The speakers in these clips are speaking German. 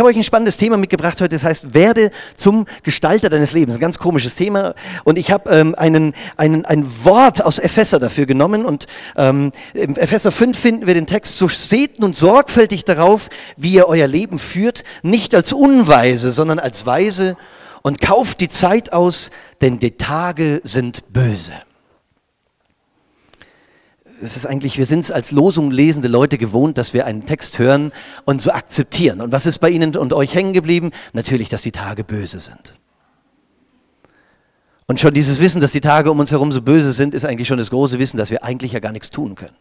habe euch ein spannendes Thema mitgebracht heute, das heißt, werde zum Gestalter deines Lebens. Ein ganz komisches Thema. Und ich habe ähm, einen, einen, ein Wort aus Epheser dafür genommen. Und ähm, im Epheser 5 finden wir den Text, so seht nun sorgfältig darauf, wie ihr euer Leben führt, nicht als Unweise, sondern als Weise und kauft die Zeit aus, denn die Tage sind böse es ist eigentlich, wir sind es als Losung lesende Leute gewohnt, dass wir einen Text hören und so akzeptieren. Und was ist bei Ihnen und euch hängen geblieben? Natürlich, dass die Tage böse sind. Und schon dieses Wissen, dass die Tage um uns herum so böse sind, ist eigentlich schon das große Wissen, dass wir eigentlich ja gar nichts tun können.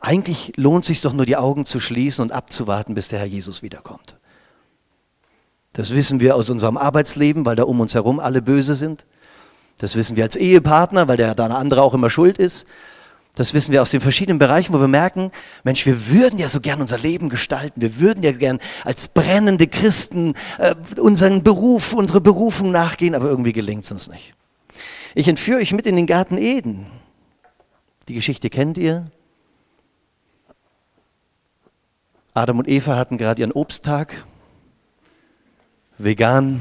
Eigentlich lohnt es sich doch nur die Augen zu schließen und abzuwarten, bis der Herr Jesus wiederkommt. Das wissen wir aus unserem Arbeitsleben, weil da um uns herum alle böse sind. Das wissen wir als Ehepartner, weil der da eine andere auch immer schuld ist. Das wissen wir aus den verschiedenen Bereichen, wo wir merken, Mensch, wir würden ja so gern unser Leben gestalten. Wir würden ja gern als brennende Christen äh, unseren Beruf, unsere Berufung nachgehen, aber irgendwie gelingt es uns nicht. Ich entführe euch mit in den Garten Eden. Die Geschichte kennt ihr. Adam und Eva hatten gerade ihren Obsttag. Vegan.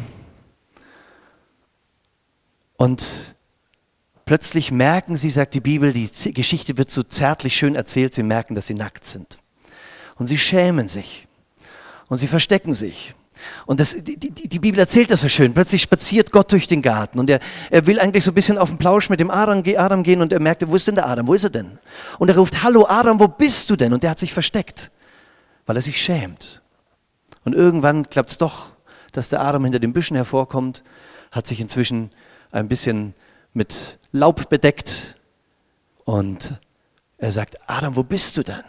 Und Plötzlich merken sie, sagt die Bibel, die Geschichte wird so zärtlich schön erzählt, sie merken, dass sie nackt sind. Und sie schämen sich. Und sie verstecken sich. Und das, die, die, die, Bibel erzählt das so schön. Plötzlich spaziert Gott durch den Garten und er, er will eigentlich so ein bisschen auf den Plausch mit dem Adam, Adam gehen und er merkt, wo ist denn der Adam? Wo ist er denn? Und er ruft, hallo Adam, wo bist du denn? Und der hat sich versteckt, weil er sich schämt. Und irgendwann klappt es doch, dass der Adam hinter den Büschen hervorkommt, hat sich inzwischen ein bisschen mit Laub bedeckt. Und er sagt, Adam, wo bist du denn?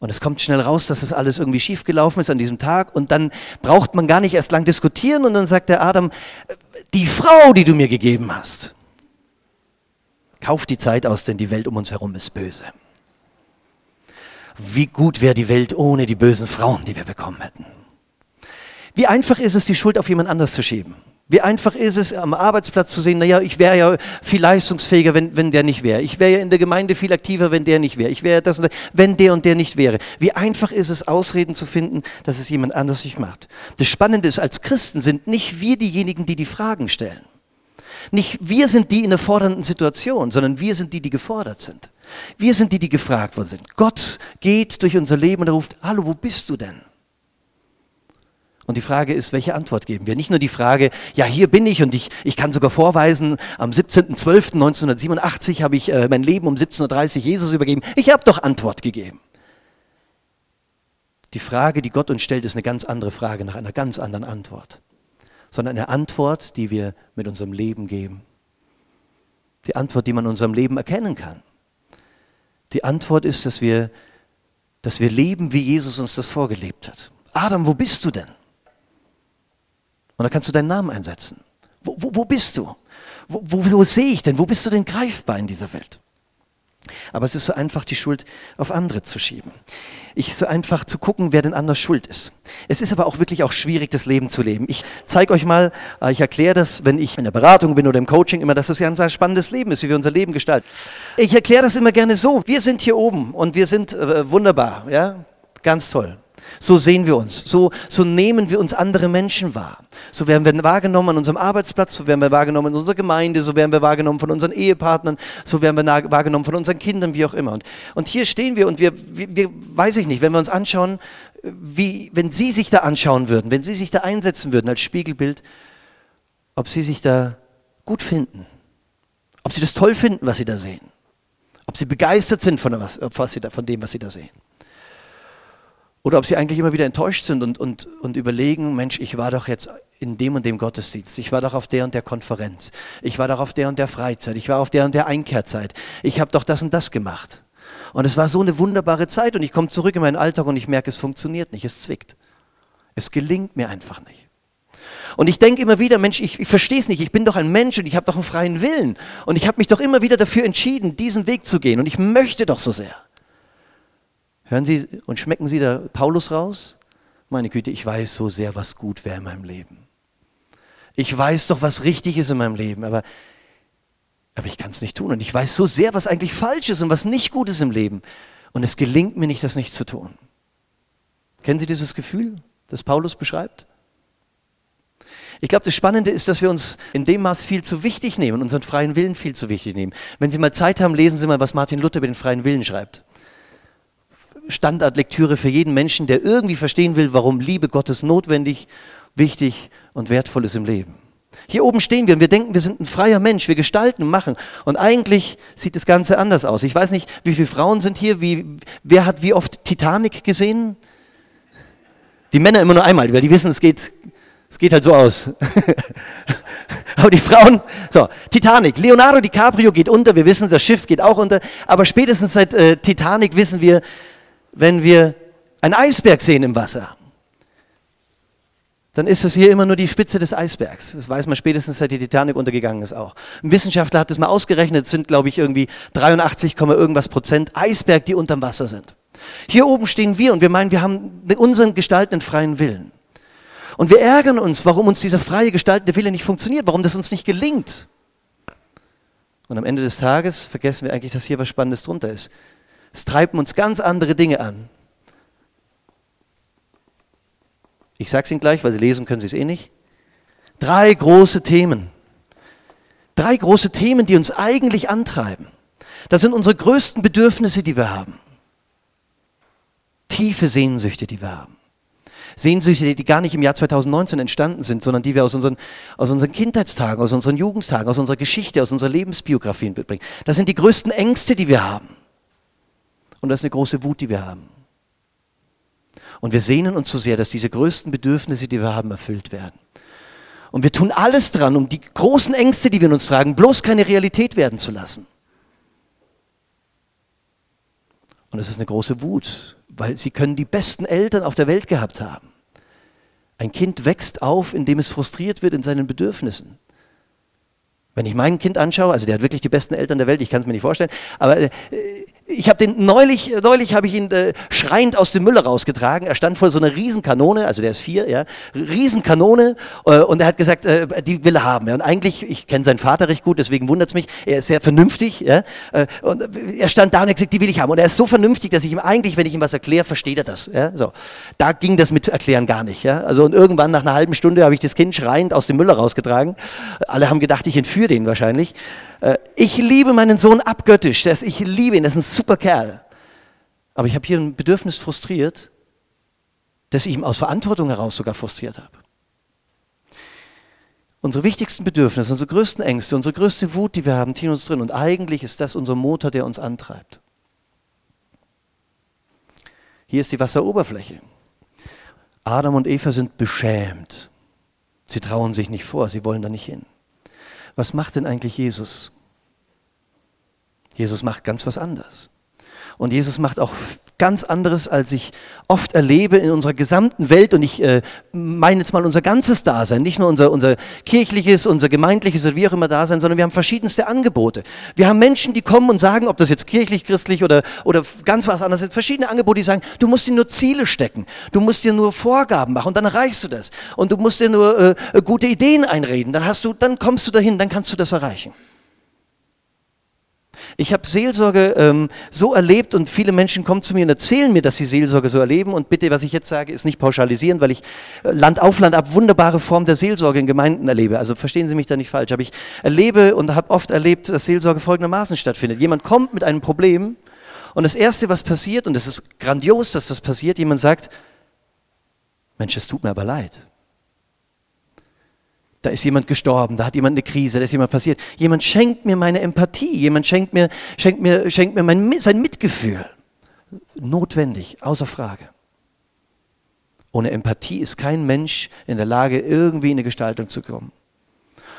Und es kommt schnell raus, dass das alles irgendwie schiefgelaufen ist an diesem Tag. Und dann braucht man gar nicht erst lang diskutieren. Und dann sagt der Adam, die Frau, die du mir gegeben hast, kauf die Zeit aus, denn die Welt um uns herum ist böse. Wie gut wäre die Welt ohne die bösen Frauen, die wir bekommen hätten. Wie einfach ist es, die Schuld auf jemand anders zu schieben. Wie einfach ist es, am Arbeitsplatz zu sehen, naja, ich wäre ja viel leistungsfähiger, wenn, wenn der nicht wäre. Ich wäre ja in der Gemeinde viel aktiver, wenn der nicht wäre. Ich wäre das und das, wenn der und der nicht wäre. Wie einfach ist es, Ausreden zu finden, dass es jemand anders nicht macht. Das Spannende ist, als Christen sind nicht wir diejenigen, die die Fragen stellen. Nicht wir sind die in der fordernden Situation, sondern wir sind die, die gefordert sind. Wir sind die, die gefragt worden sind. Gott geht durch unser Leben und er ruft, hallo, wo bist du denn? Und die Frage ist, welche Antwort geben wir? Nicht nur die Frage, ja, hier bin ich und ich, ich kann sogar vorweisen, am 17.12.1987 habe ich äh, mein Leben um 17.30 Uhr Jesus übergeben. Ich habe doch Antwort gegeben. Die Frage, die Gott uns stellt, ist eine ganz andere Frage nach einer ganz anderen Antwort. Sondern eine Antwort, die wir mit unserem Leben geben. Die Antwort, die man in unserem Leben erkennen kann. Die Antwort ist, dass wir, dass wir leben, wie Jesus uns das vorgelebt hat. Adam, wo bist du denn? Und da kannst du deinen Namen einsetzen. Wo, wo, wo bist du? Wo, wo, wo sehe ich denn? Wo bist du denn greifbar in dieser Welt? Aber es ist so einfach, die Schuld auf andere zu schieben. Ich so einfach zu gucken, wer denn anders schuld ist. Es ist aber auch wirklich auch schwierig, das Leben zu leben. Ich zeige euch mal, äh, ich erkläre das, wenn ich in der Beratung bin oder im Coaching immer, dass es ja ein sehr spannendes Leben ist, wie wir unser Leben gestalten. Ich erkläre das immer gerne so. Wir sind hier oben und wir sind äh, wunderbar, ja, ganz toll. So sehen wir uns. So, so nehmen wir uns andere Menschen wahr. So werden wir wahrgenommen an unserem Arbeitsplatz, so werden wir wahrgenommen in unserer Gemeinde, so werden wir wahrgenommen von unseren Ehepartnern, so werden wir wahrgenommen von unseren Kindern, wie auch immer. Und, und hier stehen wir und wir, wir, wir, weiß ich nicht, wenn wir uns anschauen, wie, wenn Sie sich da anschauen würden, wenn Sie sich da einsetzen würden als Spiegelbild, ob Sie sich da gut finden, ob Sie das toll finden, was Sie da sehen, ob Sie begeistert sind von, was, von dem, was Sie da sehen. Oder ob sie eigentlich immer wieder enttäuscht sind und, und, und überlegen, Mensch, ich war doch jetzt in dem und dem Gottesdienst, ich war doch auf der und der Konferenz, ich war doch auf der und der Freizeit, ich war auf der und der Einkehrzeit, ich habe doch das und das gemacht. Und es war so eine wunderbare Zeit und ich komme zurück in meinen Alltag und ich merke, es funktioniert nicht, es zwickt. Es gelingt mir einfach nicht. Und ich denke immer wieder, Mensch, ich, ich verstehe es nicht, ich bin doch ein Mensch und ich habe doch einen freien Willen. Und ich habe mich doch immer wieder dafür entschieden, diesen Weg zu gehen. Und ich möchte doch so sehr. Hören Sie und schmecken Sie da Paulus raus? Meine Güte, ich weiß so sehr, was gut wäre in meinem Leben. Ich weiß doch, was richtig ist in meinem Leben, aber, aber ich kann es nicht tun. Und ich weiß so sehr, was eigentlich falsch ist und was nicht gut ist im Leben. Und es gelingt mir nicht, das nicht zu tun. Kennen Sie dieses Gefühl, das Paulus beschreibt? Ich glaube, das Spannende ist, dass wir uns in dem Maß viel zu wichtig nehmen, unseren freien Willen viel zu wichtig nehmen. Wenn Sie mal Zeit haben, lesen Sie mal, was Martin Luther über den freien Willen schreibt. Standardlektüre für jeden Menschen, der irgendwie verstehen will, warum Liebe Gottes notwendig, wichtig und wertvoll ist im Leben. Hier oben stehen wir und wir denken, wir sind ein freier Mensch, wir gestalten und machen. Und eigentlich sieht das Ganze anders aus. Ich weiß nicht, wie viele Frauen sind hier, wie, wer hat wie oft Titanic gesehen? Die Männer immer nur einmal, weil die wissen, es geht, es geht halt so aus. aber die Frauen, so, Titanic, Leonardo DiCaprio geht unter, wir wissen, das Schiff geht auch unter, aber spätestens seit äh, Titanic wissen wir, wenn wir einen Eisberg sehen im Wasser, dann ist es hier immer nur die Spitze des Eisbergs. Das weiß man spätestens, seit die Titanic untergegangen ist auch. Ein Wissenschaftler hat das mal ausgerechnet, es sind, glaube ich, irgendwie 83, irgendwas Prozent Eisberg, die unterm Wasser sind. Hier oben stehen wir und wir meinen, wir haben unseren gestaltenden freien Willen. Und wir ärgern uns, warum uns dieser freie gestaltende Wille nicht funktioniert, warum das uns nicht gelingt. Und am Ende des Tages vergessen wir eigentlich, dass hier was Spannendes drunter ist. Es treiben uns ganz andere Dinge an. Ich sage es Ihnen gleich, weil Sie lesen können Sie es eh nicht. Drei große Themen. Drei große Themen, die uns eigentlich antreiben. Das sind unsere größten Bedürfnisse, die wir haben. Tiefe Sehnsüchte, die wir haben. Sehnsüchte, die gar nicht im Jahr 2019 entstanden sind, sondern die wir aus unseren, aus unseren Kindheitstagen, aus unseren Jugendtagen, aus unserer Geschichte, aus unserer Lebensbiografien mitbringen. Das sind die größten Ängste, die wir haben. Und das ist eine große Wut, die wir haben. Und wir sehnen uns so sehr, dass diese größten Bedürfnisse, die wir haben, erfüllt werden. Und wir tun alles dran, um die großen Ängste, die wir in uns tragen, bloß keine Realität werden zu lassen. Und es ist eine große Wut, weil sie können die besten Eltern auf der Welt gehabt haben. Ein Kind wächst auf, indem es frustriert wird in seinen Bedürfnissen. Wenn ich mein Kind anschaue, also der hat wirklich die besten Eltern der Welt, ich kann es mir nicht vorstellen, aber äh, ich habe den neulich, neulich habe ich ihn äh, schreiend aus dem Müller rausgetragen. Er stand vor so einer Riesenkanone, also der ist vier, ja, Riesenkanone, äh, und er hat gesagt, äh, die will er haben. Ja. Und eigentlich, ich kenne seinen Vater recht gut, deswegen wundert es mich. Er ist sehr vernünftig, ja, äh, und er stand da und hat gesagt, die will ich haben. Und er ist so vernünftig, dass ich ihm eigentlich, wenn ich ihm was erkläre, versteht er das. Ja. So, da ging das mit Erklären gar nicht. Ja. Also und irgendwann nach einer halben Stunde habe ich das Kind schreiend aus dem Müller rausgetragen. Alle haben gedacht, ich entführe den wahrscheinlich. Äh, ich liebe meinen Sohn abgöttisch, ich liebe ihn, das ist ein super Kerl. Aber ich habe hier ein Bedürfnis frustriert, das ich ihm aus Verantwortung heraus sogar frustriert habe. Unsere wichtigsten Bedürfnisse, unsere größten Ängste, unsere größte Wut, die wir haben, ziehen uns drin. Und eigentlich ist das unser Motor, der uns antreibt. Hier ist die Wasseroberfläche. Adam und Eva sind beschämt. Sie trauen sich nicht vor, sie wollen da nicht hin. Was macht denn eigentlich Jesus? Jesus macht ganz was anderes. Und Jesus macht auch ganz anderes, als ich oft erlebe in unserer gesamten Welt. Und ich äh, meine jetzt mal unser ganzes Dasein, nicht nur unser, unser kirchliches, unser gemeindliches oder wie auch immer Dasein, sondern wir haben verschiedenste Angebote. Wir haben Menschen, die kommen und sagen, ob das jetzt kirchlich, christlich oder, oder ganz was anderes sind, verschiedene Angebote, die sagen, du musst dir nur Ziele stecken, du musst dir nur Vorgaben machen und dann erreichst du das. Und du musst dir nur äh, gute Ideen einreden, dann, hast du, dann kommst du dahin, dann kannst du das erreichen. Ich habe Seelsorge ähm, so erlebt und viele Menschen kommen zu mir und erzählen mir, dass sie Seelsorge so erleben. Und bitte, was ich jetzt sage, ist nicht pauschalisieren, weil ich äh, Land auf Land ab wunderbare Form der Seelsorge in Gemeinden erlebe. Also verstehen Sie mich da nicht falsch. Aber ich erlebe und habe oft erlebt, dass Seelsorge folgendermaßen stattfindet. Jemand kommt mit einem Problem und das Erste, was passiert, und es ist grandios, dass das passiert, jemand sagt, Mensch, es tut mir aber leid. Da ist jemand gestorben, da hat jemand eine Krise, da ist jemand passiert. Jemand schenkt mir meine Empathie, jemand schenkt mir, schenkt mir, schenkt mir mein, sein Mitgefühl. Notwendig, außer Frage. Ohne Empathie ist kein Mensch in der Lage, irgendwie in eine Gestaltung zu kommen.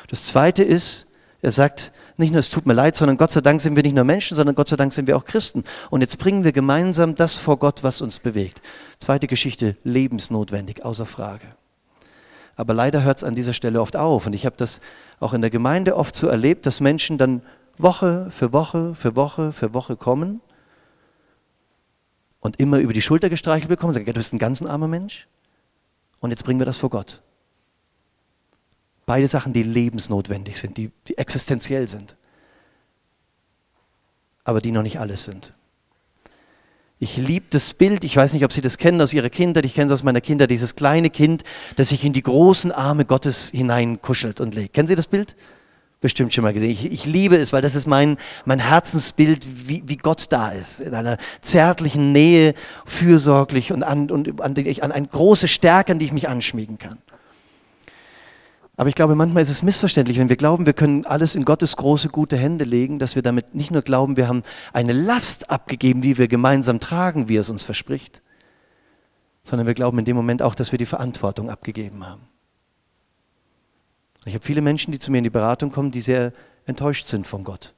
Das Zweite ist, er sagt, nicht nur es tut mir leid, sondern Gott sei Dank sind wir nicht nur Menschen, sondern Gott sei Dank sind wir auch Christen. Und jetzt bringen wir gemeinsam das vor Gott, was uns bewegt. Zweite Geschichte, lebensnotwendig, außer Frage. Aber leider hört es an dieser Stelle oft auf. Und ich habe das auch in der Gemeinde oft so erlebt, dass Menschen dann Woche für Woche für Woche für Woche kommen und immer über die Schulter gestreichelt bekommen sagen, du bist ein ganz armer Mensch. Und jetzt bringen wir das vor Gott. Beide Sachen, die lebensnotwendig sind, die, die existenziell sind, aber die noch nicht alles sind. Ich liebe das Bild, ich weiß nicht, ob Sie das kennen aus Ihrer Kindheit, ich kenne es aus meiner Kindheit, dieses kleine Kind, das sich in die großen Arme Gottes hineinkuschelt und legt. Kennen Sie das Bild? Bestimmt schon mal gesehen. Ich, ich liebe es, weil das ist mein, mein Herzensbild, wie, wie Gott da ist. In einer zärtlichen Nähe, fürsorglich und an, und an, an eine große Stärke, an die ich mich anschmiegen kann. Aber ich glaube, manchmal ist es missverständlich, wenn wir glauben, wir können alles in Gottes große, gute Hände legen, dass wir damit nicht nur glauben, wir haben eine Last abgegeben, die wir gemeinsam tragen, wie es uns verspricht, sondern wir glauben in dem Moment auch, dass wir die Verantwortung abgegeben haben. Ich habe viele Menschen, die zu mir in die Beratung kommen, die sehr enttäuscht sind von Gott.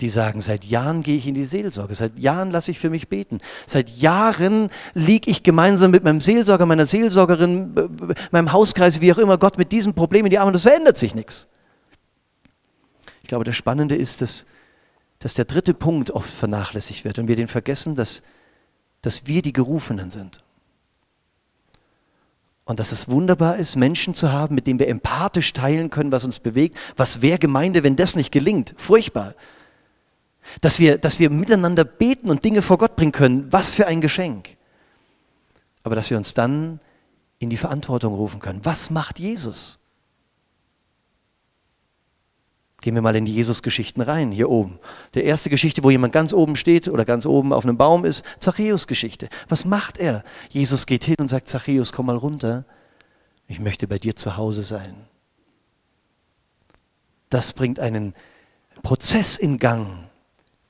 Die sagen, seit Jahren gehe ich in die Seelsorge, seit Jahren lasse ich für mich beten, seit Jahren liege ich gemeinsam mit meinem Seelsorger, meiner Seelsorgerin, meinem Hauskreis, wie auch immer, Gott mit diesem Problem in die Arme und es verändert sich nichts. Ich glaube, das Spannende ist, dass, dass der dritte Punkt oft vernachlässigt wird und wir den vergessen, dass, dass wir die Gerufenen sind. Und dass es wunderbar ist, Menschen zu haben, mit denen wir empathisch teilen können, was uns bewegt. Was wäre Gemeinde, wenn das nicht gelingt? Furchtbar. Dass wir, dass wir miteinander beten und Dinge vor Gott bringen können, was für ein Geschenk. Aber dass wir uns dann in die Verantwortung rufen können. Was macht Jesus? Gehen wir mal in die Jesus-Geschichten rein, hier oben. Der erste Geschichte, wo jemand ganz oben steht oder ganz oben auf einem Baum ist, Zachäus-Geschichte. Was macht er? Jesus geht hin und sagt, Zachäus, komm mal runter. Ich möchte bei dir zu Hause sein. Das bringt einen Prozess in Gang,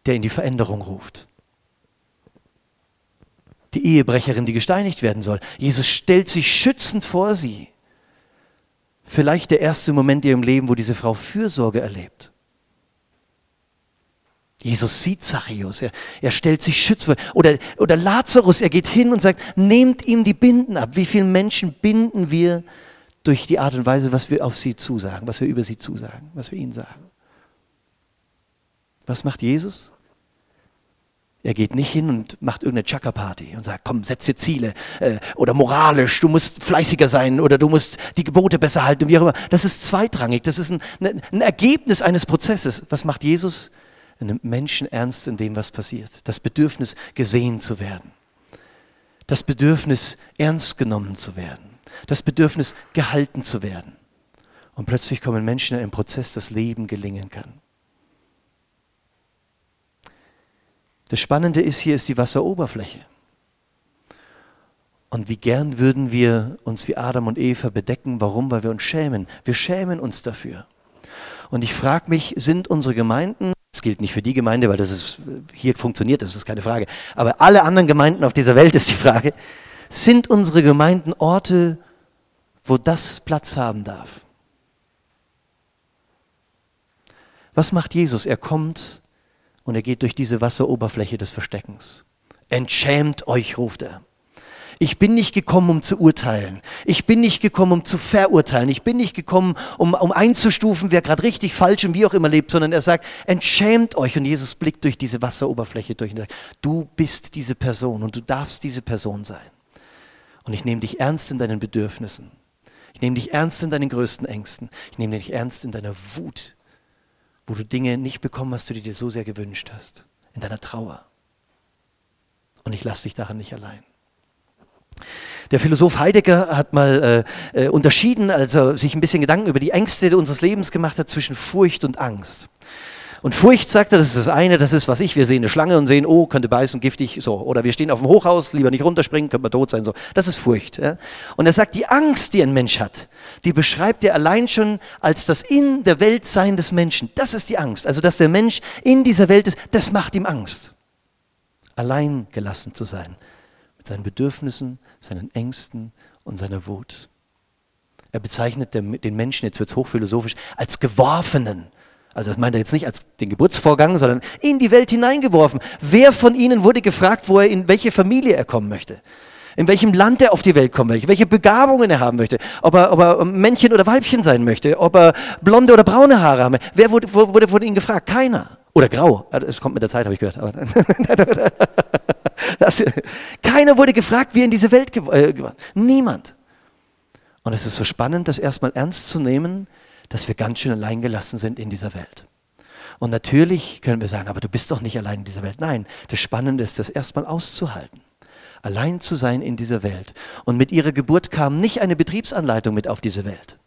der in die Veränderung ruft. Die Ehebrecherin, die gesteinigt werden soll. Jesus stellt sich schützend vor sie. Vielleicht der erste Moment in ihrem Leben, wo diese Frau Fürsorge erlebt. Jesus sieht Zachäus, er, er stellt sich schützend vor. Oder, oder Lazarus, er geht hin und sagt, nehmt ihm die Binden ab. Wie viele Menschen binden wir durch die Art und Weise, was wir auf sie zusagen, was wir über sie zusagen, was wir ihnen sagen? Was macht Jesus? Er geht nicht hin und macht irgendeine Chaka-Party und sagt, komm, setze Ziele äh, oder moralisch, du musst fleißiger sein oder du musst die Gebote besser halten, wie auch immer. Das ist zweitrangig, das ist ein, ne, ein Ergebnis eines Prozesses. Was macht Jesus? Er nimmt Menschen ernst in dem, was passiert. Das Bedürfnis, gesehen zu werden. Das Bedürfnis, ernst genommen zu werden. Das Bedürfnis, gehalten zu werden. Und plötzlich kommen Menschen in einen Prozess, das Leben gelingen kann. Das Spannende ist, hier ist die Wasseroberfläche. Und wie gern würden wir uns wie Adam und Eva bedecken. Warum? Weil wir uns schämen. Wir schämen uns dafür. Und ich frage mich, sind unsere Gemeinden, das gilt nicht für die Gemeinde, weil das ist, hier funktioniert, das ist keine Frage, aber alle anderen Gemeinden auf dieser Welt ist die Frage, sind unsere Gemeinden Orte, wo das Platz haben darf? Was macht Jesus? Er kommt und er geht durch diese Wasseroberfläche des Versteckens. Entschämt euch, ruft er. Ich bin nicht gekommen, um zu urteilen. Ich bin nicht gekommen, um zu verurteilen. Ich bin nicht gekommen, um, um einzustufen, wer gerade richtig, falsch und wie auch immer lebt, sondern er sagt, entschämt euch. Und Jesus blickt durch diese Wasseroberfläche durch und sagt, du bist diese Person und du darfst diese Person sein. Und ich nehme dich ernst in deinen Bedürfnissen. Ich nehme dich ernst in deinen größten Ängsten. Ich nehme dich ernst in deiner Wut wo du Dinge nicht bekommen hast, die du dir so sehr gewünscht hast, in deiner Trauer. Und ich lasse dich daran nicht allein. Der Philosoph Heidegger hat mal äh, äh, unterschieden, also sich ein bisschen Gedanken über die Ängste unseres Lebens gemacht hat zwischen Furcht und Angst. Und Furcht, sagt er, das ist das eine, das ist, was ich, wir sehen eine Schlange und sehen, oh, könnte beißen, giftig, so. Oder wir stehen auf dem Hochhaus, lieber nicht runterspringen, könnte man tot sein, so. Das ist Furcht. Ja? Und er sagt, die Angst, die ein Mensch hat, die beschreibt er allein schon als das in der Welt sein des Menschen. Das ist die Angst. Also, dass der Mensch in dieser Welt ist, das macht ihm Angst. Allein gelassen zu sein. Mit seinen Bedürfnissen, seinen Ängsten und seiner Wut. Er bezeichnet den Menschen, jetzt wird es hochphilosophisch, als Geworfenen. Also das meint er jetzt nicht als den Geburtsvorgang, sondern in die Welt hineingeworfen. Wer von ihnen wurde gefragt, wo er in welche Familie er kommen möchte? In welchem Land er auf die Welt kommen möchte, welche Begabungen er haben möchte, ob er, ob er Männchen oder Weibchen sein möchte, ob er blonde oder braune Haare haben möchte. Wer wurde, wurde von ihnen gefragt? Keiner. Oder grau. Es kommt mit der Zeit, habe ich gehört. das, keiner wurde gefragt, wie er in diese Welt äh, Niemand. Und es ist so spannend, das erstmal ernst zu nehmen, dass wir ganz schön alleingelassen sind in dieser Welt. Und natürlich können wir sagen, aber du bist doch nicht allein in dieser Welt. Nein, das Spannende ist, das erstmal auszuhalten. Allein zu sein in dieser Welt. Und mit ihrer Geburt kam nicht eine Betriebsanleitung mit auf diese Welt.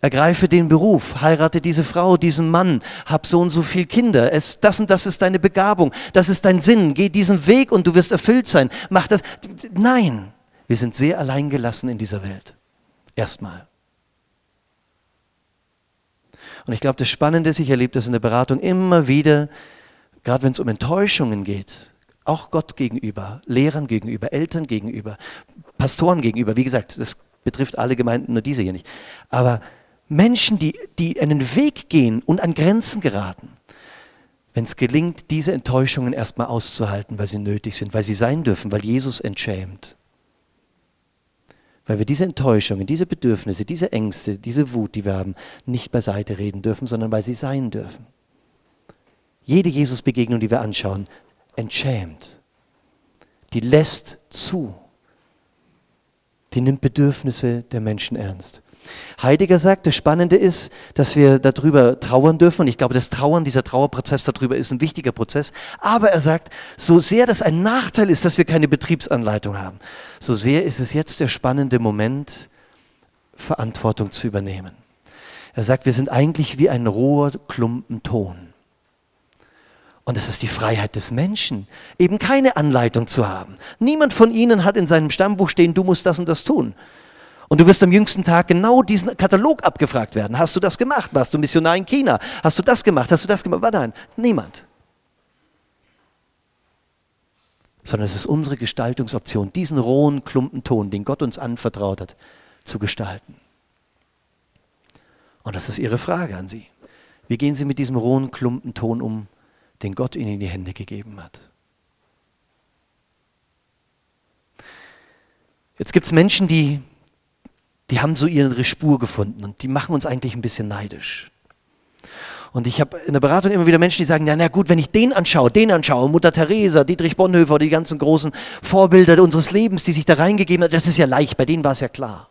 Ergreife den Beruf, heirate diese Frau, diesen Mann, hab so und so viele Kinder. Es, das und das ist deine Begabung, das ist dein Sinn. Geh diesen Weg und du wirst erfüllt sein. Mach das. Nein, wir sind sehr alleingelassen in dieser Welt. Erstmal. Und ich glaube, das Spannende ist, ich erlebe das in der Beratung immer wieder, gerade wenn es um Enttäuschungen geht, auch Gott gegenüber, Lehrern gegenüber, Eltern gegenüber, Pastoren gegenüber. Wie gesagt, das betrifft alle Gemeinden, nur diese hier nicht. Aber Menschen, die, die einen Weg gehen und an Grenzen geraten, wenn es gelingt, diese Enttäuschungen erstmal auszuhalten, weil sie nötig sind, weil sie sein dürfen, weil Jesus entschämt. Weil wir diese Enttäuschungen, diese Bedürfnisse, diese Ängste, diese Wut, die wir haben, nicht beiseite reden dürfen, sondern weil sie sein dürfen. Jede Jesus-Begegnung, die wir anschauen, entschämt. Die lässt zu. Die nimmt Bedürfnisse der Menschen ernst. Heidegger sagt, das Spannende ist, dass wir darüber trauern dürfen. Und ich glaube, das Trauern, dieser Trauerprozess darüber ist ein wichtiger Prozess. Aber er sagt, so sehr das ein Nachteil ist, dass wir keine Betriebsanleitung haben, so sehr ist es jetzt der spannende Moment, Verantwortung zu übernehmen. Er sagt, wir sind eigentlich wie ein roher Klumpen Ton. Und es ist die Freiheit des Menschen, eben keine Anleitung zu haben. Niemand von ihnen hat in seinem Stammbuch stehen, du musst das und das tun. Und du wirst am jüngsten Tag genau diesen Katalog abgefragt werden. Hast du das gemacht? Warst du Missionar in China? Hast du das gemacht? Hast du das gemacht? Nein, niemand. Sondern es ist unsere Gestaltungsoption, diesen rohen Klumpenton, den Gott uns anvertraut hat, zu gestalten. Und das ist Ihre Frage an Sie. Wie gehen Sie mit diesem rohen Klumpenton um, den Gott Ihnen in die Hände gegeben hat? Jetzt gibt es Menschen, die die haben so ihre Spur gefunden und die machen uns eigentlich ein bisschen neidisch. Und ich habe in der Beratung immer wieder Menschen, die sagen, ja, na gut, wenn ich den anschaue, den anschaue, Mutter Teresa, Dietrich Bonhoeffer, die ganzen großen Vorbilder unseres Lebens, die sich da reingegeben haben, das ist ja leicht, bei denen war es ja klar.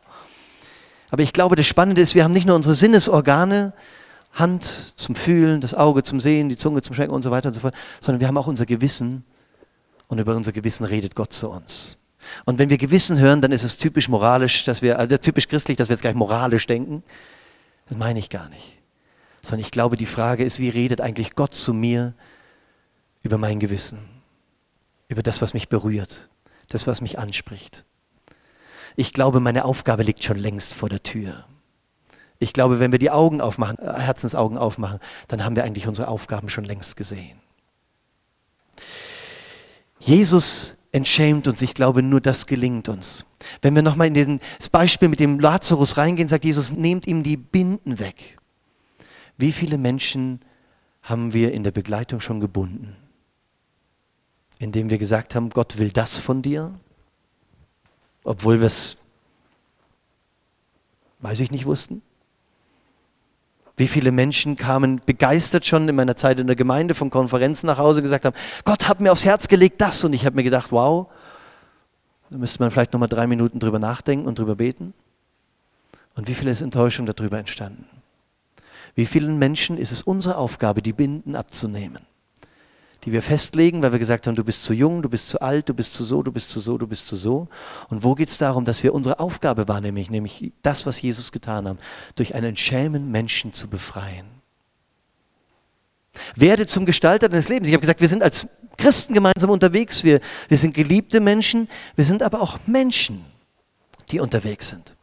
Aber ich glaube, das Spannende ist, wir haben nicht nur unsere Sinnesorgane, Hand zum Fühlen, das Auge zum Sehen, die Zunge zum Schmecken und so weiter und so fort, sondern wir haben auch unser Gewissen und über unser Gewissen redet Gott zu uns. Und wenn wir Gewissen hören, dann ist es typisch moralisch, dass wir, also typisch christlich, dass wir jetzt gleich moralisch denken. Das meine ich gar nicht. Sondern ich glaube, die Frage ist, wie redet eigentlich Gott zu mir über mein Gewissen? Über das, was mich berührt, das, was mich anspricht. Ich glaube, meine Aufgabe liegt schon längst vor der Tür. Ich glaube, wenn wir die Augen aufmachen, äh, Herzensaugen aufmachen, dann haben wir eigentlich unsere Aufgaben schon längst gesehen. Jesus entschämt uns. Ich glaube, nur das gelingt uns. Wenn wir nochmal in das Beispiel mit dem Lazarus reingehen, sagt Jesus, nehmt ihm die Binden weg. Wie viele Menschen haben wir in der Begleitung schon gebunden? Indem wir gesagt haben, Gott will das von dir, obwohl wir es, weiß ich nicht, wussten. Wie viele Menschen kamen begeistert schon in meiner Zeit in der Gemeinde von Konferenzen nach Hause und gesagt haben, Gott hat mir aufs Herz gelegt das. Und ich habe mir gedacht, wow, da müsste man vielleicht nochmal drei Minuten drüber nachdenken und drüber beten. Und wie viel ist Enttäuschung darüber entstanden? Wie vielen Menschen ist es unsere Aufgabe, die Binden abzunehmen? Die wir festlegen, weil wir gesagt haben, du bist zu jung, du bist zu alt, du bist zu so, du bist zu so, du bist zu so. Und wo geht es darum, dass wir unsere Aufgabe wahrnehmen, nämlich das, was Jesus getan hat, durch einen schämen Menschen zu befreien. Werde zum Gestalter deines Lebens. Ich habe gesagt, wir sind als Christen gemeinsam unterwegs. Wir, wir sind geliebte Menschen, wir sind aber auch Menschen, die unterwegs sind.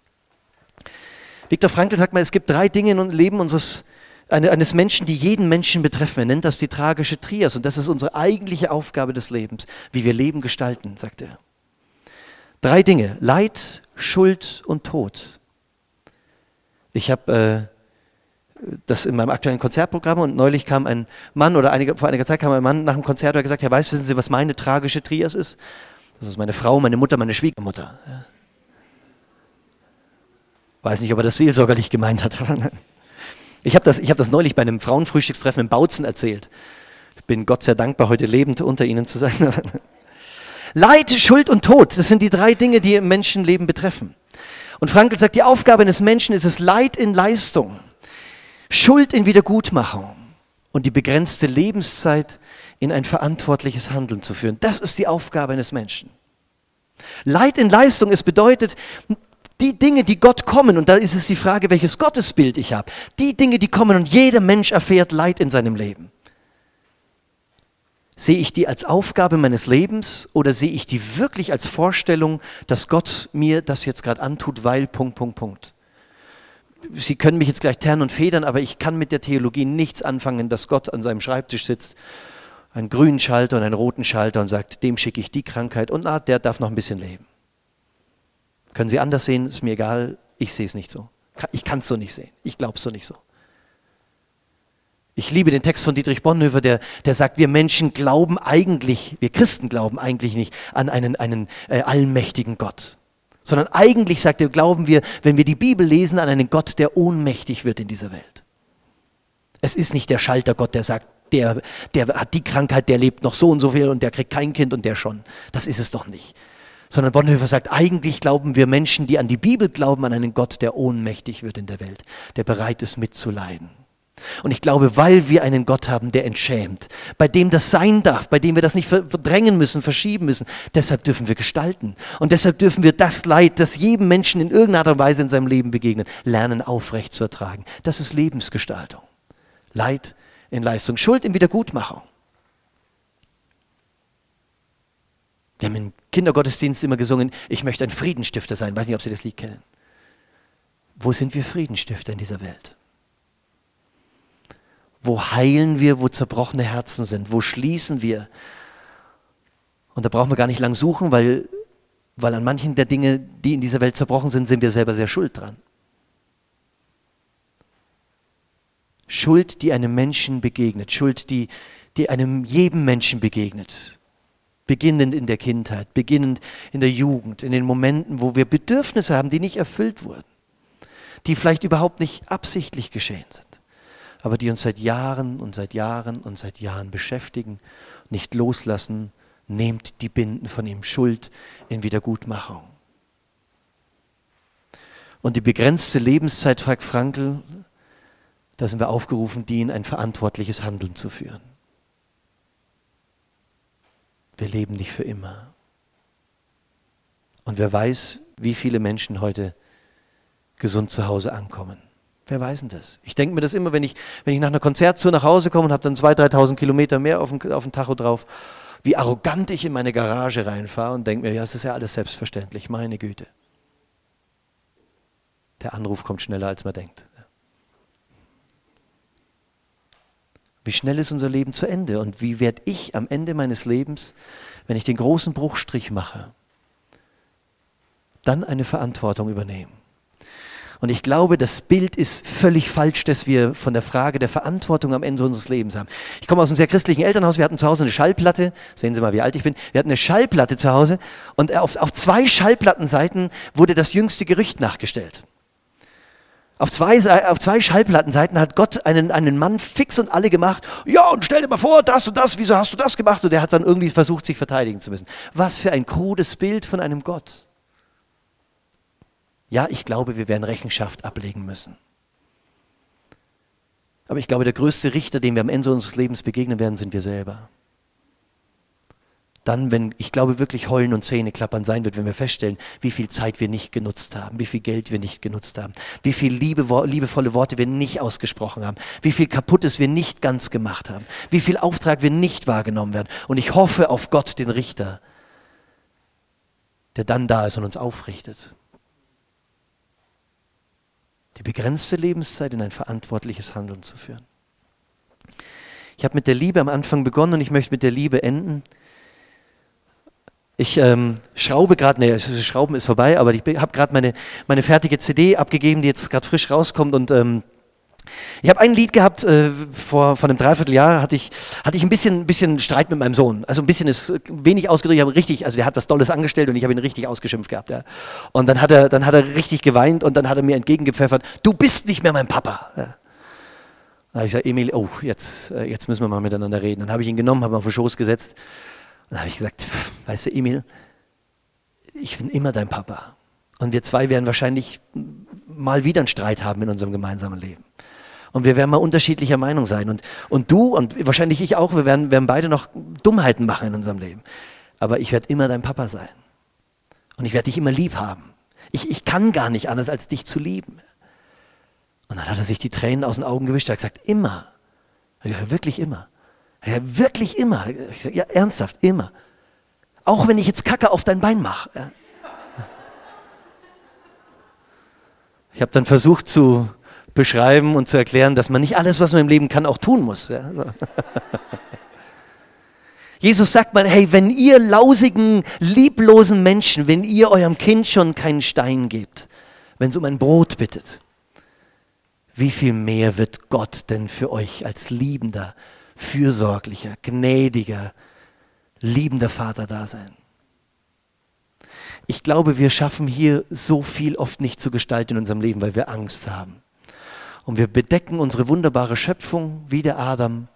Viktor Frankl sagt mal, es gibt drei Dinge im Leben unseres eines Menschen, die jeden Menschen betreffen. Er nennt das die tragische Trias und das ist unsere eigentliche Aufgabe des Lebens, wie wir Leben gestalten, sagt er. Drei Dinge, Leid, Schuld und Tod. Ich habe äh, das in meinem aktuellen Konzertprogramm und neulich kam ein Mann oder einige, vor einiger Zeit kam ein Mann nach dem Konzert und hat gesagt, Herr Weiß, wissen Sie, was meine tragische Trias ist? Das ist meine Frau, meine Mutter, meine Schwiegermutter. Ja. Weiß nicht, ob er das seelsorgerlich gemeint hat. Ich habe das, hab das neulich bei einem Frauenfrühstückstreffen in Bautzen erzählt. Ich bin Gott sehr dankbar, heute lebend unter Ihnen zu sein. Leid, Schuld und Tod, das sind die drei Dinge, die im Menschenleben betreffen. Und Frankl sagt, die Aufgabe eines Menschen ist es Leid in Leistung, Schuld in Wiedergutmachung und die begrenzte Lebenszeit in ein verantwortliches Handeln zu führen. Das ist die Aufgabe eines Menschen. Leid in Leistung, es bedeutet, die Dinge, die Gott kommen, und da ist es die Frage, welches Gottesbild ich habe, die Dinge, die kommen und jeder Mensch erfährt Leid in seinem Leben. Sehe ich die als Aufgabe meines Lebens oder sehe ich die wirklich als Vorstellung, dass Gott mir das jetzt gerade antut, weil Punkt, Punkt, Punkt. Sie können mich jetzt gleich ternen und federn, aber ich kann mit der Theologie nichts anfangen, dass Gott an seinem Schreibtisch sitzt, einen grünen Schalter und einen roten Schalter und sagt, dem schicke ich die Krankheit und na, der darf noch ein bisschen leben. Können Sie anders sehen, ist mir egal, ich sehe es nicht so. Ich kann es so nicht sehen, ich glaube es so nicht so. Ich liebe den Text von Dietrich Bonhoeffer, der, der sagt, wir Menschen glauben eigentlich, wir Christen glauben eigentlich nicht an einen, einen äh, allmächtigen Gott, sondern eigentlich, sagt er, glauben wir, wenn wir die Bibel lesen, an einen Gott, der ohnmächtig wird in dieser Welt. Es ist nicht der Schaltergott, der sagt, der, der hat die Krankheit, der lebt noch so und so viel und der kriegt kein Kind und der schon. Das ist es doch nicht. Sondern Bonhoeffer sagt, eigentlich glauben wir Menschen, die an die Bibel glauben, an einen Gott, der ohnmächtig wird in der Welt, der bereit ist mitzuleiden. Und ich glaube, weil wir einen Gott haben, der entschämt, bei dem das sein darf, bei dem wir das nicht verdrängen müssen, verschieben müssen, deshalb dürfen wir gestalten. Und deshalb dürfen wir das Leid, das jedem Menschen in irgendeiner Art und Weise in seinem Leben begegnet, lernen aufrecht zu ertragen. Das ist Lebensgestaltung. Leid in Leistung, Schuld in Wiedergutmachung. Wir haben im Kindergottesdienst immer gesungen, ich möchte ein Friedenstifter sein. Ich weiß nicht, ob Sie das Lied kennen. Wo sind wir Friedenstifter in dieser Welt? Wo heilen wir, wo zerbrochene Herzen sind? Wo schließen wir? Und da brauchen wir gar nicht lang suchen, weil, weil an manchen der Dinge, die in dieser Welt zerbrochen sind, sind wir selber sehr schuld dran. Schuld, die einem Menschen begegnet, Schuld, die, die einem jedem Menschen begegnet. Beginnend in der Kindheit, beginnend in der Jugend, in den Momenten, wo wir Bedürfnisse haben, die nicht erfüllt wurden, die vielleicht überhaupt nicht absichtlich geschehen sind aber die uns seit Jahren und seit Jahren und seit Jahren beschäftigen, nicht loslassen, nehmt die Binden von ihm Schuld in Wiedergutmachung. Und die begrenzte Lebenszeit, fragt Frankl, da sind wir aufgerufen, die in ein verantwortliches Handeln zu führen. Wir leben nicht für immer. Und wer weiß, wie viele Menschen heute gesund zu Hause ankommen. Wer weiß denn das? Ich denke mir das immer, wenn ich, wenn ich nach einer Konzerttour nach Hause komme und habe dann 2.000, 3.000 Kilometer mehr auf dem, auf dem Tacho drauf, wie arrogant ich in meine Garage reinfahre und denke mir, ja, es ist ja alles selbstverständlich, meine Güte. Der Anruf kommt schneller, als man denkt. Wie schnell ist unser Leben zu Ende und wie werde ich am Ende meines Lebens, wenn ich den großen Bruchstrich mache, dann eine Verantwortung übernehmen? Und ich glaube, das Bild ist völlig falsch, das wir von der Frage der Verantwortung am Ende unseres Lebens haben. Ich komme aus einem sehr christlichen Elternhaus. Wir hatten zu Hause eine Schallplatte. Sehen Sie mal, wie alt ich bin. Wir hatten eine Schallplatte zu Hause. Und auf, auf zwei Schallplattenseiten wurde das jüngste Gerücht nachgestellt. Auf zwei, auf zwei Schallplattenseiten hat Gott einen, einen Mann fix und alle gemacht. Ja, und stell dir mal vor, das und das, wieso hast du das gemacht? Und der hat dann irgendwie versucht, sich verteidigen zu müssen. Was für ein krudes Bild von einem Gott. Ja, ich glaube, wir werden Rechenschaft ablegen müssen. Aber ich glaube, der größte Richter, dem wir am Ende unseres Lebens begegnen werden, sind wir selber. Dann, wenn, ich glaube, wirklich Heulen und Zähne klappern sein wird, wenn wir feststellen, wie viel Zeit wir nicht genutzt haben, wie viel Geld wir nicht genutzt haben, wie viel liebe, liebevolle Worte wir nicht ausgesprochen haben, wie viel Kaputtes wir nicht ganz gemacht haben, wie viel Auftrag wir nicht wahrgenommen werden. Und ich hoffe auf Gott, den Richter, der dann da ist und uns aufrichtet die begrenzte Lebenszeit in ein verantwortliches Handeln zu führen. Ich habe mit der Liebe am Anfang begonnen und ich möchte mit der Liebe enden. Ich ähm, schraube gerade, nee, Schrauben ist vorbei, aber ich habe gerade meine, meine fertige CD abgegeben, die jetzt gerade frisch rauskommt und ähm, ich habe ein Lied gehabt, äh, vor, vor einem Dreivierteljahr hatte ich, hatte ich ein bisschen, bisschen Streit mit meinem Sohn. Also ein bisschen ist wenig ausgedrückt, habe richtig, also der hat was Dolles angestellt und ich habe ihn richtig ausgeschimpft gehabt. Ja. Und dann hat, er, dann hat er richtig geweint und dann hat er mir entgegengepfeffert, du bist nicht mehr mein Papa. Ja. Da habe ich gesagt, Emil, oh, jetzt, äh, jetzt müssen wir mal miteinander reden. Dann habe ich ihn genommen, habe ihn auf den Schoß gesetzt. Dann habe ich gesagt, weißt du, Emil, ich bin immer dein Papa. Und wir zwei werden wahrscheinlich mal wieder einen Streit haben in unserem gemeinsamen Leben. Und wir werden mal unterschiedlicher Meinung sein. Und, und du und wahrscheinlich ich auch, wir werden, werden beide noch Dummheiten machen in unserem Leben. Aber ich werde immer dein Papa sein. Und ich werde dich immer lieb haben. Ich, ich kann gar nicht anders, als dich zu lieben. Und dann hat er sich die Tränen aus den Augen gewischt. Er hat gesagt, immer. Ja, wirklich immer. Ja, wirklich immer. Ja, ernsthaft, immer. Auch wenn ich jetzt Kacke auf dein Bein mache. Ich habe dann versucht zu beschreiben und zu erklären, dass man nicht alles, was man im Leben kann, auch tun muss. Ja, so. Jesus sagt mal, hey, wenn ihr lausigen, lieblosen Menschen, wenn ihr eurem Kind schon keinen Stein gebt, wenn es um ein Brot bittet, wie viel mehr wird Gott denn für euch als liebender, fürsorglicher, gnädiger, liebender Vater da sein? Ich glaube, wir schaffen hier so viel oft nicht zu gestalten in unserem Leben, weil wir Angst haben. Und wir bedecken unsere wunderbare Schöpfung wie der Adam,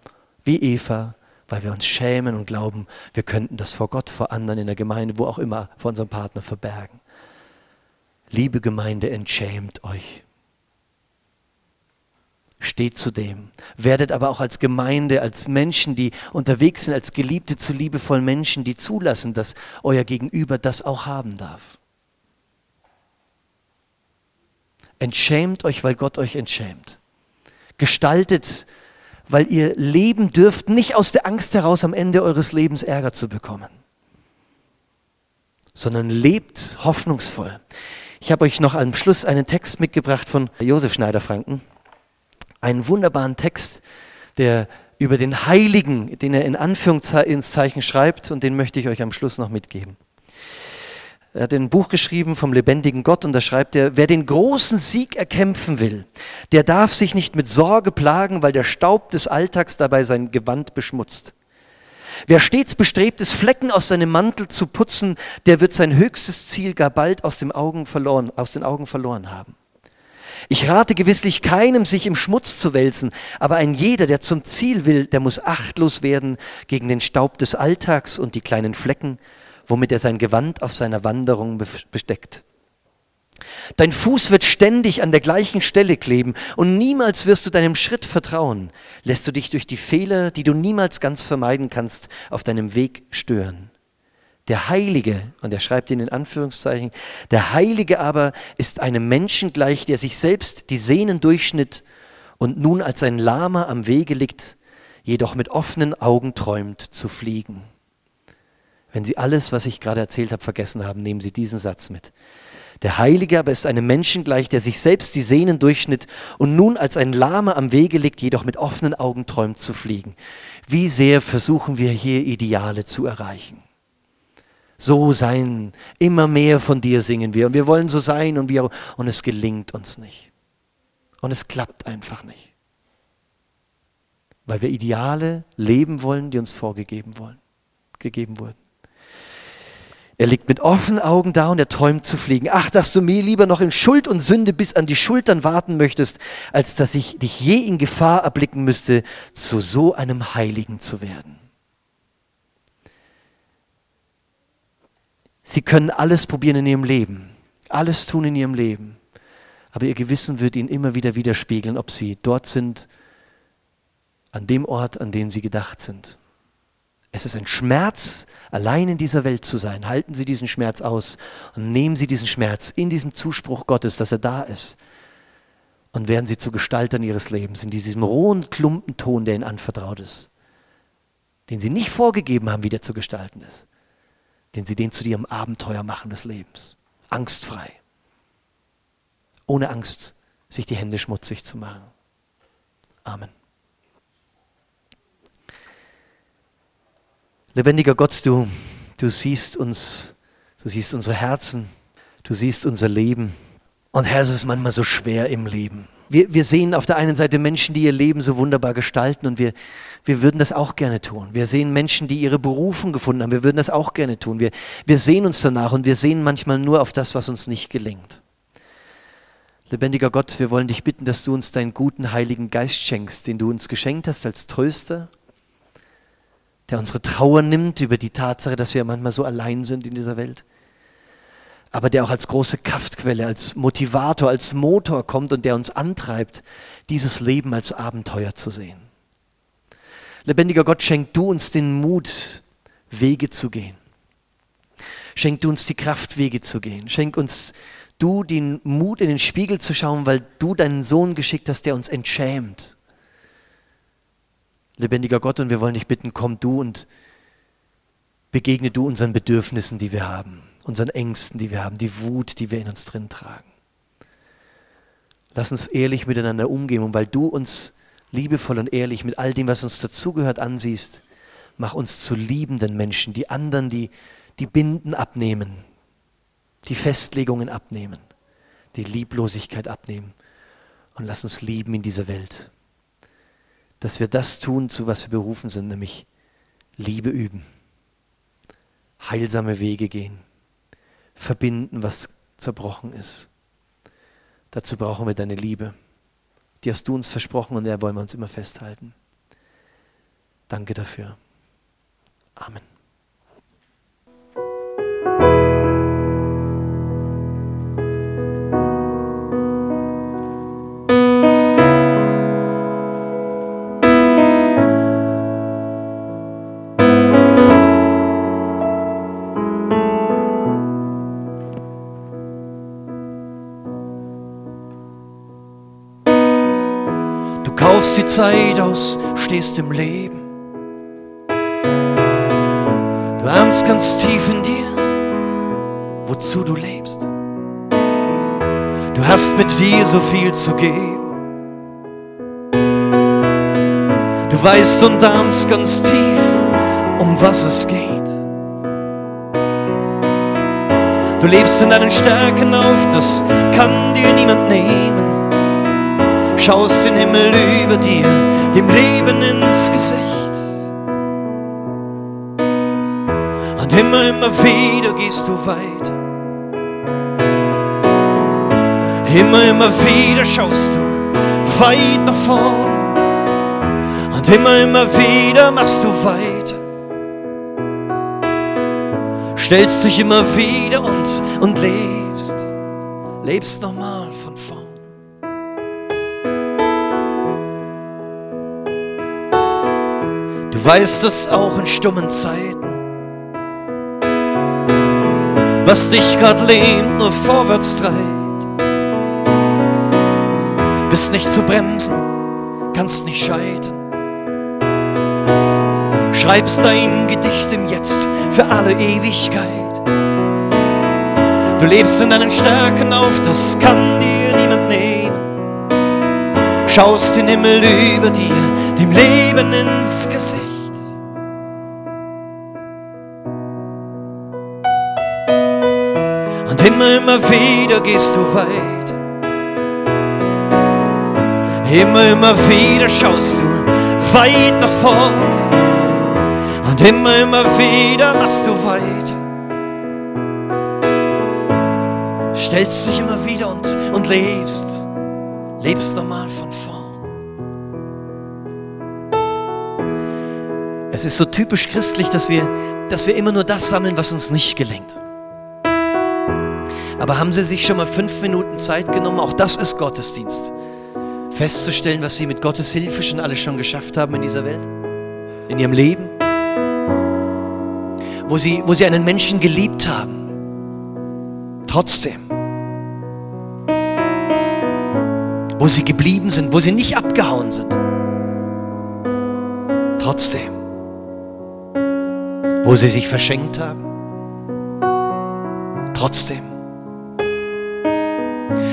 wie Eva, weil wir uns schämen und glauben, wir könnten das vor Gott, vor anderen in der Gemeinde, wo auch immer, vor unserem Partner verbergen. Liebe Gemeinde, entschämt euch. Steht zu dem. Werdet aber auch als Gemeinde, als Menschen, die unterwegs sind, als Geliebte zu liebevollen Menschen, die zulassen, dass euer Gegenüber das auch haben darf. Entschämt euch, weil Gott euch entschämt. Gestaltet, weil ihr leben dürft, nicht aus der Angst heraus, am Ende eures Lebens Ärger zu bekommen, sondern lebt hoffnungsvoll. Ich habe euch noch am Schluss einen Text mitgebracht von Josef Schneider-Franken. Einen wunderbaren Text, der über den Heiligen, den er in Anführungszeichen schreibt, und den möchte ich euch am Schluss noch mitgeben. Er hat ein Buch geschrieben vom lebendigen Gott und da schreibt er, wer den großen Sieg erkämpfen will, der darf sich nicht mit Sorge plagen, weil der Staub des Alltags dabei sein Gewand beschmutzt. Wer stets bestrebt ist, Flecken aus seinem Mantel zu putzen, der wird sein höchstes Ziel gar bald aus, den Augen verloren, aus den Augen verloren haben. Ich rate gewisslich keinem, sich im Schmutz zu wälzen, aber ein jeder, der zum Ziel will, der muss achtlos werden gegen den Staub des Alltags und die kleinen Flecken, womit er sein Gewand auf seiner Wanderung besteckt. Dein Fuß wird ständig an der gleichen Stelle kleben und niemals wirst du deinem Schritt vertrauen. Lässt du dich durch die Fehler, die du niemals ganz vermeiden kannst, auf deinem Weg stören. Der Heilige, und er schreibt ihn in Anführungszeichen, der Heilige aber ist einem Menschen gleich, der sich selbst die Sehnen durchschnitt und nun als ein Lama am Wege liegt, jedoch mit offenen Augen träumt zu fliegen. Wenn Sie alles, was ich gerade erzählt habe, vergessen haben, nehmen Sie diesen Satz mit. Der Heilige aber ist einem Menschen gleich, der sich selbst die Sehnen durchschnitt und nun als ein Lama am Wege liegt, jedoch mit offenen Augen träumt zu fliegen. Wie sehr versuchen wir hier Ideale zu erreichen? So sein, immer mehr von dir singen wir und wir wollen so sein und wir und es gelingt uns nicht. Und es klappt einfach nicht. Weil wir Ideale leben wollen, die uns vorgegeben wollen, gegeben wurden. Er liegt mit offenen Augen da und er träumt zu fliegen. Ach, dass du mir lieber noch in Schuld und Sünde bis an die Schultern warten möchtest, als dass ich dich je in Gefahr erblicken müsste, zu so einem Heiligen zu werden. Sie können alles probieren in ihrem Leben, alles tun in ihrem Leben, aber ihr Gewissen wird ihnen immer wieder widerspiegeln, ob sie dort sind, an dem Ort, an den sie gedacht sind. Es ist ein Schmerz, allein in dieser Welt zu sein. Halten Sie diesen Schmerz aus und nehmen Sie diesen Schmerz in diesem Zuspruch Gottes, dass er da ist. Und werden Sie zu Gestaltern Ihres Lebens, in diesem rohen Klumpenton, der Ihnen anvertraut ist. Den Sie nicht vorgegeben haben, wie der zu gestalten ist. Den Sie den zu Ihrem Abenteuer machen des Lebens. Angstfrei. Ohne Angst, sich die Hände schmutzig zu machen. Amen. Lebendiger Gott, du, du siehst uns, du siehst unsere Herzen, du siehst unser Leben. Und Herr, es ist manchmal so schwer im Leben. Wir, wir sehen auf der einen Seite Menschen, die ihr Leben so wunderbar gestalten und wir, wir würden das auch gerne tun. Wir sehen Menschen, die ihre Berufung gefunden haben. Wir würden das auch gerne tun. Wir, wir sehen uns danach und wir sehen manchmal nur auf das, was uns nicht gelingt. Lebendiger Gott, wir wollen dich bitten, dass du uns deinen guten Heiligen Geist schenkst, den du uns geschenkt hast als Tröster der unsere Trauer nimmt über die Tatsache, dass wir manchmal so allein sind in dieser Welt. Aber der auch als große Kraftquelle, als Motivator, als Motor kommt und der uns antreibt, dieses Leben als Abenteuer zu sehen. Lebendiger Gott, schenk du uns den Mut, Wege zu gehen. Schenk du uns die Kraft, Wege zu gehen. Schenk uns du den Mut, in den Spiegel zu schauen, weil du deinen Sohn geschickt hast, der uns entschämt. Lebendiger Gott, und wir wollen dich bitten, komm du und begegne du unseren Bedürfnissen, die wir haben, unseren Ängsten, die wir haben, die Wut, die wir in uns drin tragen. Lass uns ehrlich miteinander umgehen und weil du uns liebevoll und ehrlich mit all dem, was uns dazugehört, ansiehst, mach uns zu liebenden Menschen, die anderen, die die Binden abnehmen, die Festlegungen abnehmen, die Lieblosigkeit abnehmen und lass uns lieben in dieser Welt. Dass wir das tun, zu was wir berufen sind, nämlich Liebe üben, heilsame Wege gehen, verbinden, was zerbrochen ist. Dazu brauchen wir deine Liebe. Die hast du uns versprochen und der wollen wir uns immer festhalten. Danke dafür. Amen. Kaufst die Zeit aus, stehst im Leben. Du ahnst ganz tief in dir, wozu du lebst. Du hast mit dir so viel zu geben. Du weißt und ahnst ganz tief, um was es geht. Du lebst in deinen Stärken auf, das kann dir niemand nehmen schaust den Himmel über dir, dem Leben ins Gesicht. Und immer, immer wieder gehst du weiter. Immer, immer wieder schaust du weit nach vorne. Und immer, immer wieder machst du weiter. Stellst dich immer wieder und, und lebst. Lebst nochmal weißt es auch in stummen Zeiten. Was dich grad lähmt, nur vorwärts treibt. Bist nicht zu bremsen, kannst nicht scheitern. Schreibst dein Gedicht im Jetzt für alle Ewigkeit. Du lebst in deinen Stärken auf, das kann dir niemand nehmen. Schaust den Himmel über dir, dem Leben ins Gesicht. Immer, immer wieder gehst du weit. Immer, immer wieder schaust du weit nach vorne. Und immer, immer wieder machst du weiter. Stellst dich immer wieder und, und lebst. Lebst nochmal von vorn. Es ist so typisch christlich, dass wir, dass wir immer nur das sammeln, was uns nicht gelingt. Aber haben Sie sich schon mal fünf Minuten Zeit genommen? Auch das ist Gottesdienst. Festzustellen, was Sie mit Gottes Hilfe schon alles schon geschafft haben in dieser Welt, in Ihrem Leben. Wo Sie, wo Sie einen Menschen geliebt haben. Trotzdem. Wo Sie geblieben sind, wo Sie nicht abgehauen sind. Trotzdem. Wo Sie sich verschenkt haben. Trotzdem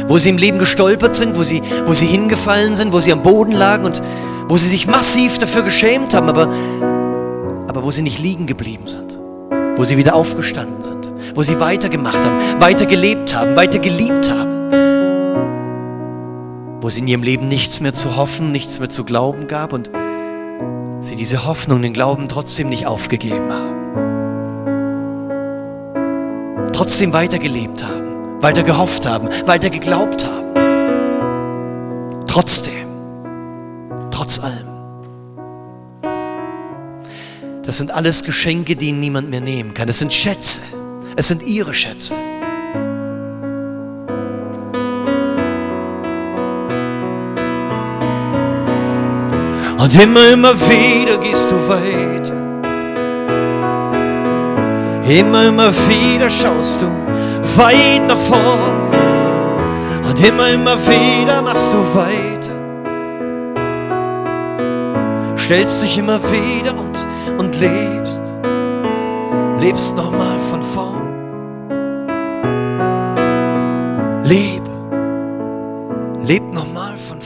wo sie im Leben gestolpert sind, wo sie, wo sie hingefallen sind, wo sie am Boden lagen und wo sie sich massiv dafür geschämt haben, aber, aber wo sie nicht liegen geblieben sind, wo sie wieder aufgestanden sind, wo sie weitergemacht haben, weiter gelebt haben, weiter geliebt haben, wo sie in ihrem Leben nichts mehr zu hoffen, nichts mehr zu glauben gab und sie diese Hoffnung, den Glauben trotzdem nicht aufgegeben haben, trotzdem weitergelebt haben weiter gehofft haben, weiter geglaubt haben. Trotzdem, trotz allem. Das sind alles Geschenke, die niemand mehr nehmen kann. Es sind Schätze. Es sind ihre Schätze. Und immer, immer wieder gehst du weiter. Immer, immer wieder schaust du weit nach vorn. Und immer, immer wieder machst du weiter. Stellst dich immer wieder und, und lebst. Lebst nochmal von vorn. Leb. Leb nochmal von vorn.